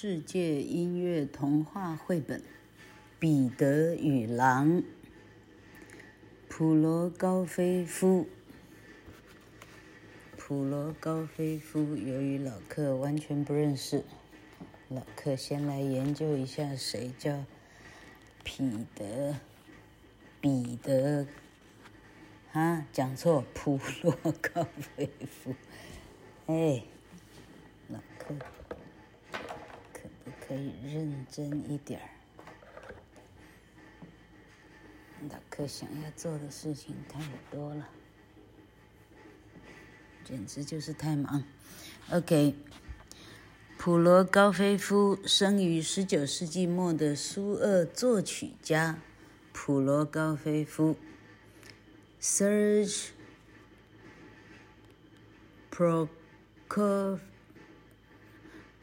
世界音乐童话绘本《彼得与狼》，普罗高菲夫。普罗高菲夫，由于老客完全不认识，老客先来研究一下谁叫彼得。彼得，啊，讲错，普罗高菲夫。哎，老客。可以认真一点儿。老克想要做的事情太多了，简直就是太忙。OK，普罗高菲夫生于十九世纪末的苏俄作曲家普罗高菲夫，Serge Prokof。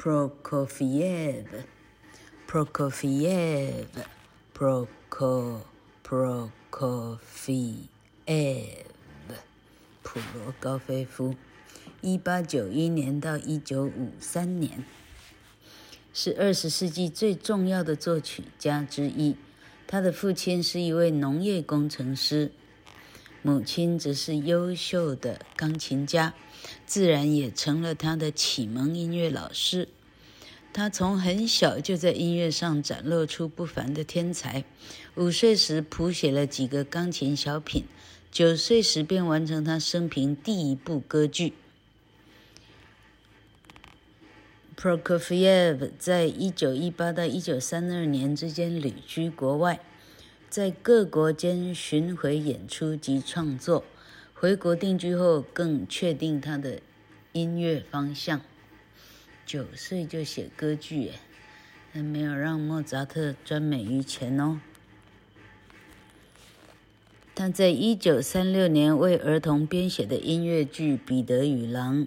Prokofiev，Prokofiev，Proko Prokofiev，普罗高菲夫，一八九一年到一九五三年，是二十世纪最重要的作曲家之一。他的父亲是一位农业工程师，母亲则是优秀的钢琴家，自然也成了他的启蒙音乐老师。他从很小就在音乐上展露出不凡的天才。五岁时谱写了几个钢琴小品，九岁时便完成他生平第一部歌剧。Prokofiev 在一九一八到一九三二年之间旅居国外，在各国间巡回演出及创作。回国定居后，更确定他的音乐方向。九岁就写歌剧，还没有让莫扎特专美于前哦。他在一九三六年为儿童编写的音乐剧《彼得与狼》，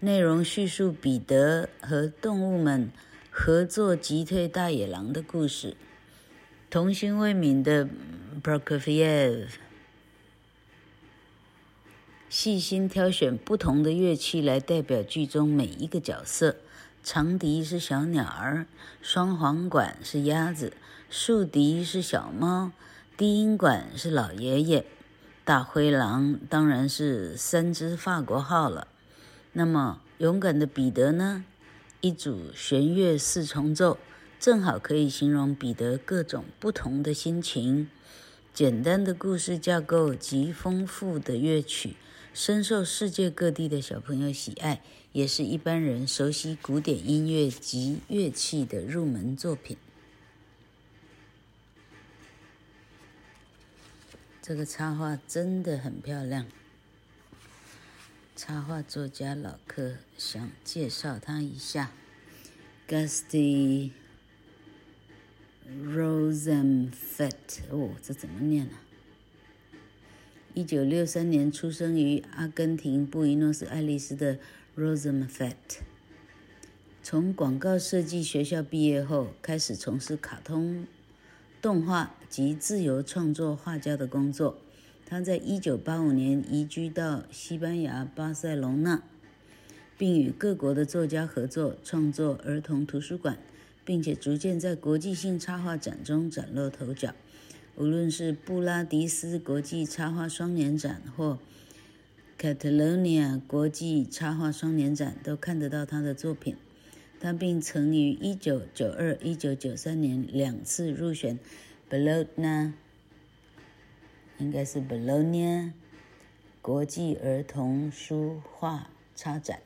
内容叙述彼得和动物们合作击退大野狼的故事。童心未泯的 Prokofiev 细心挑选不同的乐器来代表剧中每一个角色。长笛是小鸟儿，双簧管是鸭子，竖笛是小猫，低音管是老爷爷，大灰狼当然是三只法国号了。那么勇敢的彼得呢？一组弦乐四重奏，正好可以形容彼得各种不同的心情。简单的故事架构及丰富的乐曲，深受世界各地的小朋友喜爱。也是一般人熟悉古典音乐及乐器的入门作品。这个插画真的很漂亮。插画作家老柯想介绍他一下，Gusty Rosenfeld。哦，这怎么念呢？一九六三年出生于阿根廷布宜诺斯艾利斯的。Rosenfeld 从广告设计学校毕业后，开始从事卡通动画及自由创作画家的工作。他在1985年移居到西班牙巴塞隆纳，并与各国的作家合作创作儿童图书馆，并且逐渐在国际性插画展中崭露头角。无论是布拉迪斯国际插画双年展或 Catalonia 国际插画双年展都看得到他的作品，他并曾于1992、1993年两次入选 Bologna，应该是 Bologna 国际儿童书画插展。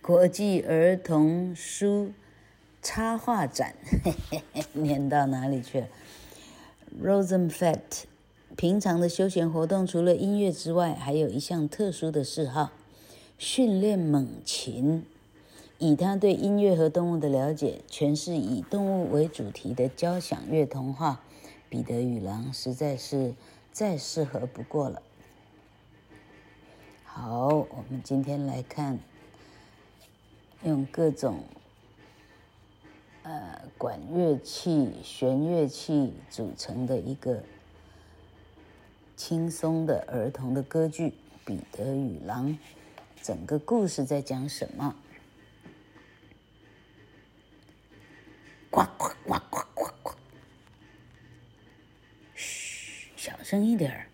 国际儿童书插画展，嘿嘿嘿，念到哪里去了？Rosenfeld。平常的休闲活动除了音乐之外，还有一项特殊的嗜好——训练猛禽。以他对音乐和动物的了解，诠释以动物为主题的交响乐童话《彼得与狼》实在是再适合不过了。好，我们今天来看，用各种呃管乐器、弦乐器组成的一个。轻松的儿童的歌剧《彼得与狼》，整个故事在讲什么？呱呱呱呱呱呱！嘘，小声一点儿，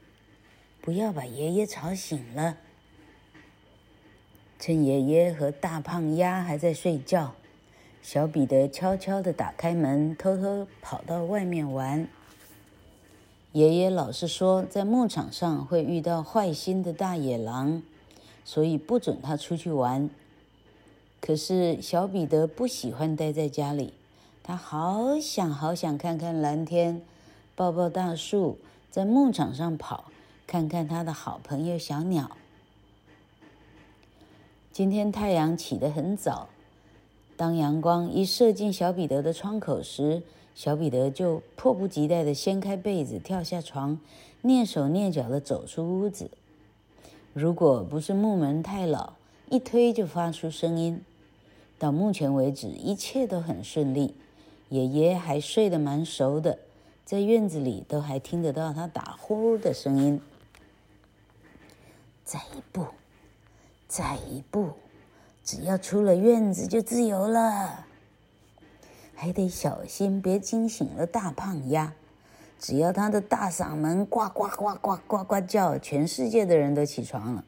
不要把爷爷吵醒了。趁爷爷和大胖鸭还在睡觉，小彼得悄悄的打开门，偷偷跑到外面玩。爷爷老是说，在牧场上会遇到坏心的大野狼，所以不准他出去玩。可是小彼得不喜欢待在家里，他好想好想看看蓝天，抱抱大树，在牧场上跑，看看他的好朋友小鸟。今天太阳起得很早，当阳光一射进小彼得的窗口时，小彼得就迫不及待地掀开被子，跳下床，蹑手蹑脚地走出屋子。如果不是木门太老，一推就发出声音。到目前为止，一切都很顺利。爷爷还睡得蛮熟的，在院子里都还听得到他打呼噜的声音。再一步，再一步，只要出了院子就自由了。还得小心，别惊醒了大胖鸭。只要他的大嗓门呱呱呱呱呱呱叫，全世界的人都起床了。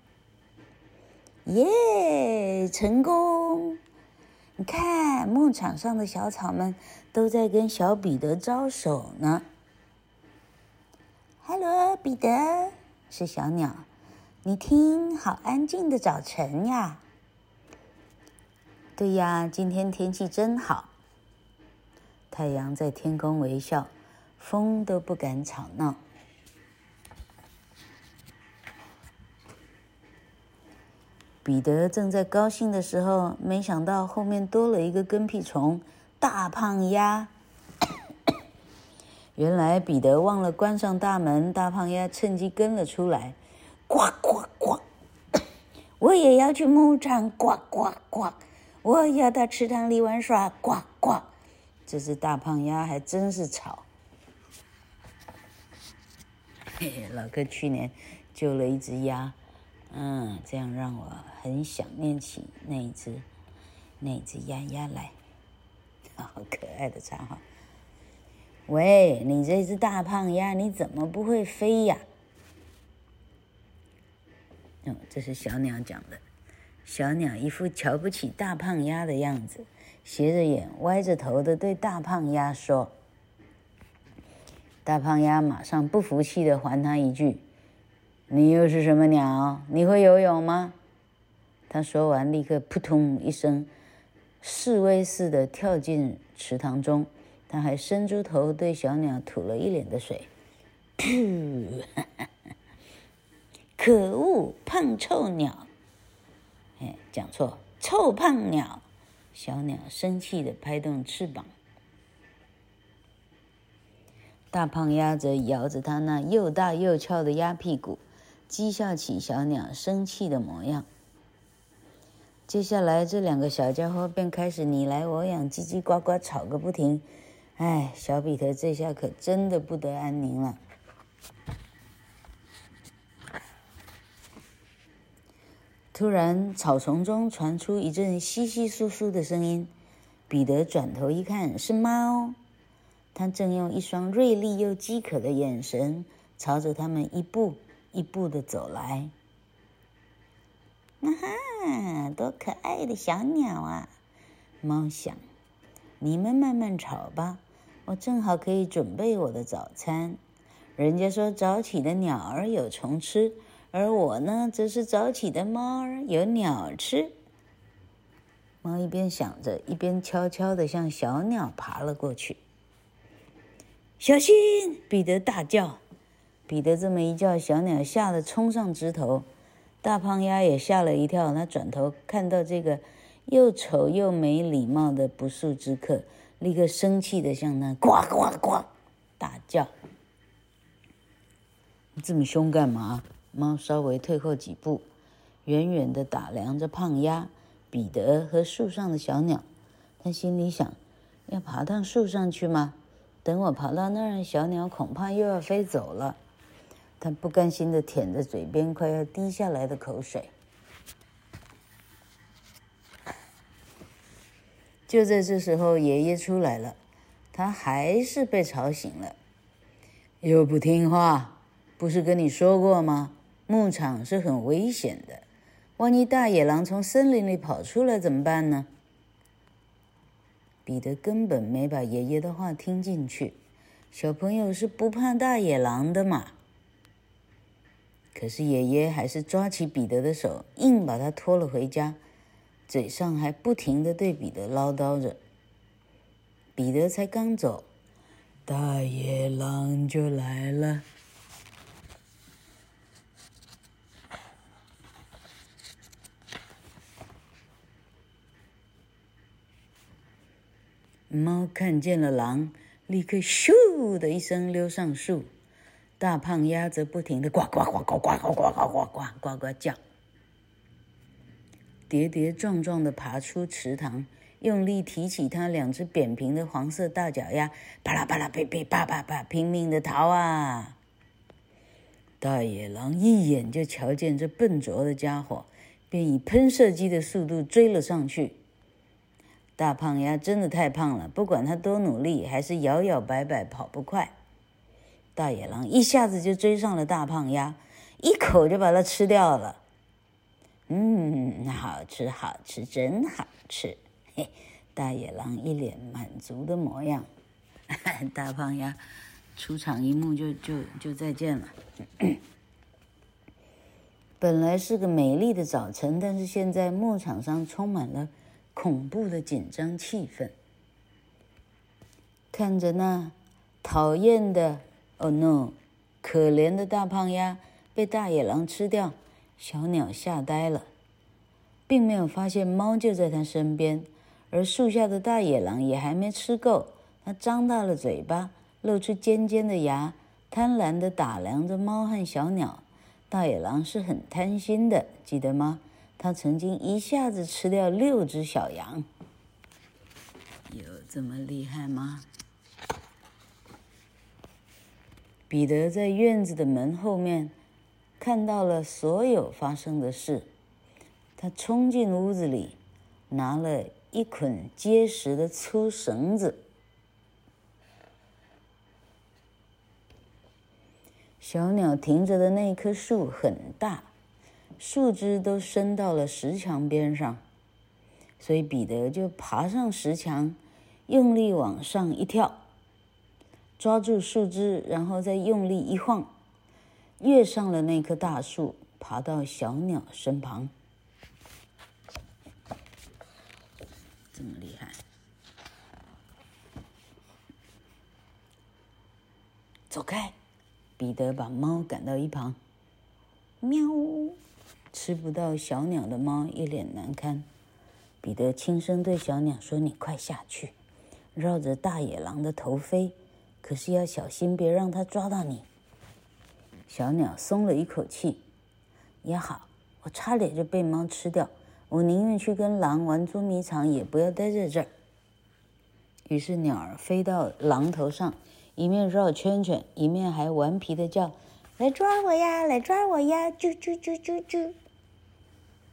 耶，成功！你看，牧场上的小草们都在跟小彼得招手呢。Hello，彼得，是小鸟。你听，好安静的早晨呀。对呀，今天天气真好。太阳在天空微笑，风都不敢吵闹。彼得正在高兴的时候，没想到后面多了一个跟屁虫——大胖鸭。原来彼得忘了关上大门，大胖鸭趁机跟了出来，呱呱呱！我也要去牧场，呱呱呱！我要到池塘里玩耍，呱呱！这只大胖鸭还真是吵。嘿嘿，老哥去年救了一只鸭，嗯，这样让我很想念起那一只那只鸭鸭来，好可爱的绰号。喂，你这只大胖鸭，你怎么不会飞呀？哦，这是小鸟讲的。小鸟一副瞧不起大胖鸭的样子。斜着眼，歪着头的对大胖鸭说：“大胖鸭马上不服气的还他一句：‘你又是什么鸟？你会游泳吗？’他说完，立刻扑通一声，示威似的跳进池塘中。他还伸出头对小鸟吐了一脸的水。噗！可恶，胖臭鸟！哎，讲错，臭胖鸟。”小鸟生气地拍动翅膀，大胖鸭则摇着它那又大又翘的鸭屁股，讥笑起小鸟生气的模样。接下来，这两个小家伙便开始你来我往，叽叽呱呱吵个不停。哎，小彼得这下可真的不得安宁了。突然，草丛中传出一阵窸窸窣窣的声音。彼得转头一看，是猫。它正用一双锐利又饥渴的眼神朝着他们一步一步地走来。啊哈，多可爱的小鸟啊！猫想：你们慢慢吵吧，我正好可以准备我的早餐。人家说早起的鸟儿有虫吃。而我呢，则是早起的猫儿，有鸟吃。猫一边想着，一边悄悄地向小鸟爬了过去。小心！彼得大叫。彼得这么一叫，小鸟吓得冲上枝头。大胖鸭也吓了一跳，他转头看到这个又丑又没礼貌的不速之客，立刻生气地向他呱呱呱大叫：“你这么凶干嘛？”猫稍微退后几步，远远地打量着胖鸭、彼得和树上的小鸟。他心里想：要爬到树上去吗？等我爬到那儿，小鸟恐怕又要飞走了。他不甘心地舔着嘴边快要滴下来的口水。就在这时候，爷爷出来了。他还是被吵醒了，又不听话。不是跟你说过吗？牧场是很危险的，万一大野狼从森林里跑出来怎么办呢？彼得根本没把爷爷的话听进去。小朋友是不怕大野狼的嘛。可是爷爷还是抓起彼得的手，硬把他拖了回家，嘴上还不停地对彼得唠叨着。彼得才刚走，大野狼就来了。猫看见了狼，立刻咻的一声溜上树。大胖鸭则不停地呱呱呱呱呱呱呱呱呱呱呱呱叫，跌跌撞撞地爬出池塘，用力提起它两只扁平的黄色大脚丫，啪啦啪啦噼噼啪啪啪，拼命地逃啊！大野狼一眼就瞧见这笨拙的家伙，便以喷射机的速度追了上去。大胖鸭真的太胖了，不管它多努力，还是摇摇摆摆跑不快。大野狼一下子就追上了大胖鸭，一口就把它吃掉了。嗯，好吃，好吃，真好吃！嘿，大野狼一脸满足的模样。大胖鸭出场一幕就就就再见了。本来是个美丽的早晨，但是现在牧场上充满了。恐怖的紧张气氛。看着那讨厌的哦 no，可怜的大胖鸭被大野狼吃掉，小鸟吓呆了，并没有发现猫就在它身边，而树下的大野狼也还没吃够，它张大了嘴巴，露出尖尖的牙，贪婪地打量着猫和小鸟。大野狼是很贪心的，记得吗？他曾经一下子吃掉六只小羊，有这么厉害吗？彼得在院子的门后面看到了所有发生的事，他冲进屋子里，拿了一捆结实的粗绳子。小鸟停着的那棵树很大。树枝都伸到了石墙边上，所以彼得就爬上石墙，用力往上一跳，抓住树枝，然后再用力一晃，跃上了那棵大树，爬到小鸟身旁。这么厉害！走开！彼得把猫赶到一旁，喵。吃不到小鸟的猫一脸难堪，彼得轻声对小鸟说：“你快下去，绕着大野狼的头飞，可是要小心，别让它抓到你。”小鸟松了一口气，也好，我差点就被猫吃掉，我宁愿去跟狼玩捉迷藏，也不要待在这儿。于是鸟儿飞到狼头上，一面绕圈圈，一面还顽皮地叫。来抓我呀！来抓我呀！啾啾啾啾啾！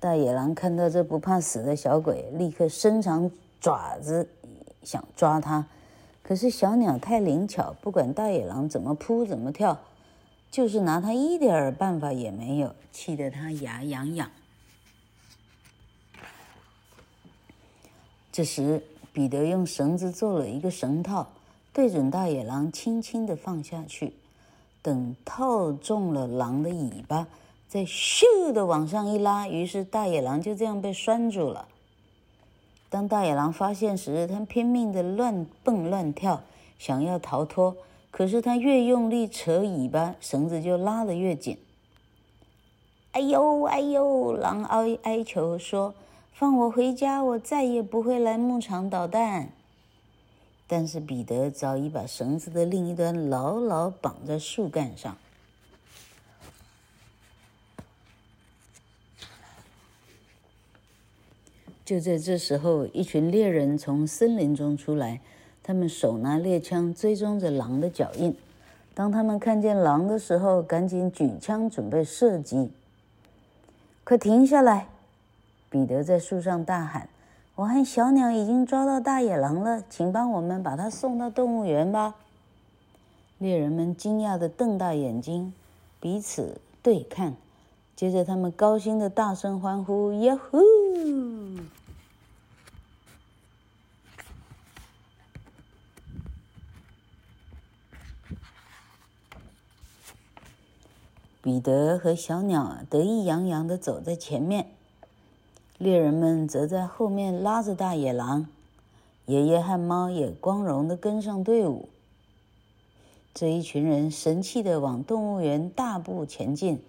大野狼看到这不怕死的小鬼，立刻伸长爪子想抓它。可是小鸟太灵巧，不管大野狼怎么扑怎么跳，就是拿它一点办法也没有，气得它牙痒痒。这时，彼得用绳子做了一个绳套，对准大野狼，轻轻地放下去。等套中了狼的尾巴，再咻的往上一拉，于是大野狼就这样被拴住了。当大野狼发现时，它拼命的乱蹦乱跳，想要逃脱，可是它越用力扯尾巴，绳子就拉得越紧。哎呦哎呦！狼哀哀求说：“放我回家，我再也不会来牧场捣蛋。”但是彼得早已把绳子的另一端牢牢绑在树干上。就在这时候，一群猎人从森林中出来，他们手拿猎枪追踪着狼的脚印。当他们看见狼的时候，赶紧举枪准备射击。快停下来！彼得在树上大喊。我和小鸟已经抓到大野狼了，请帮我们把它送到动物园吧。”猎人们惊讶地瞪大眼睛，彼此对看，接着他们高兴地大声欢呼：“呀呼！”彼得和小鸟得意洋洋地走在前面，猎人们则在后面拉着大野狼。爷爷和猫也光荣地跟上队伍。这一群人神气地往动物园大步前进，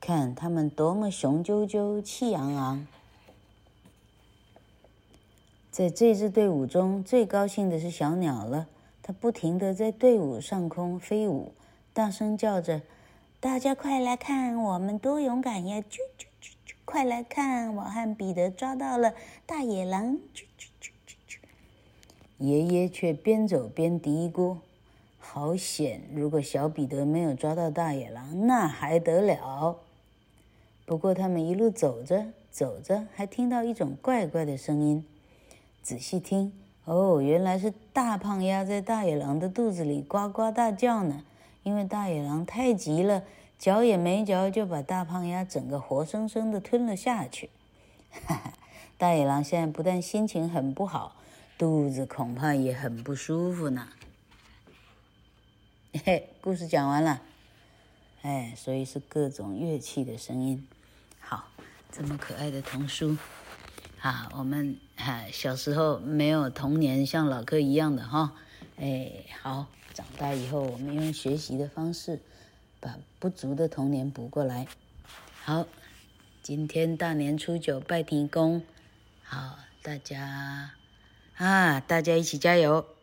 看他们多么雄赳赳、气昂昂。在这支队伍中最高兴的是小鸟了，它不停地在队伍上空飞舞，大声叫着。大家快来看，我们多勇敢呀！啾啾啾啾，快来看，我和彼得抓到了大野狼！啾啾啾啾啾。爷爷却边走边嘀咕：“好险！如果小彼得没有抓到大野狼，那还得了？”不过他们一路走着走着，还听到一种怪怪的声音。仔细听，哦，原来是大胖鸭在大野狼的肚子里呱呱大叫呢。因为大野狼太急了，嚼也没嚼就把大胖鸭整个活生生的吞了下去。哈哈，大野狼现在不但心情很不好，肚子恐怕也很不舒服呢。嘿，故事讲完了。哎，所以是各种乐器的声音。好，这么可爱的童书，啊，我们哈小时候没有童年像老柯一样的哈。哎，好。长大以后，我们用学习的方式，把不足的童年补过来。好，今天大年初九拜天公，好，大家啊，大家一起加油。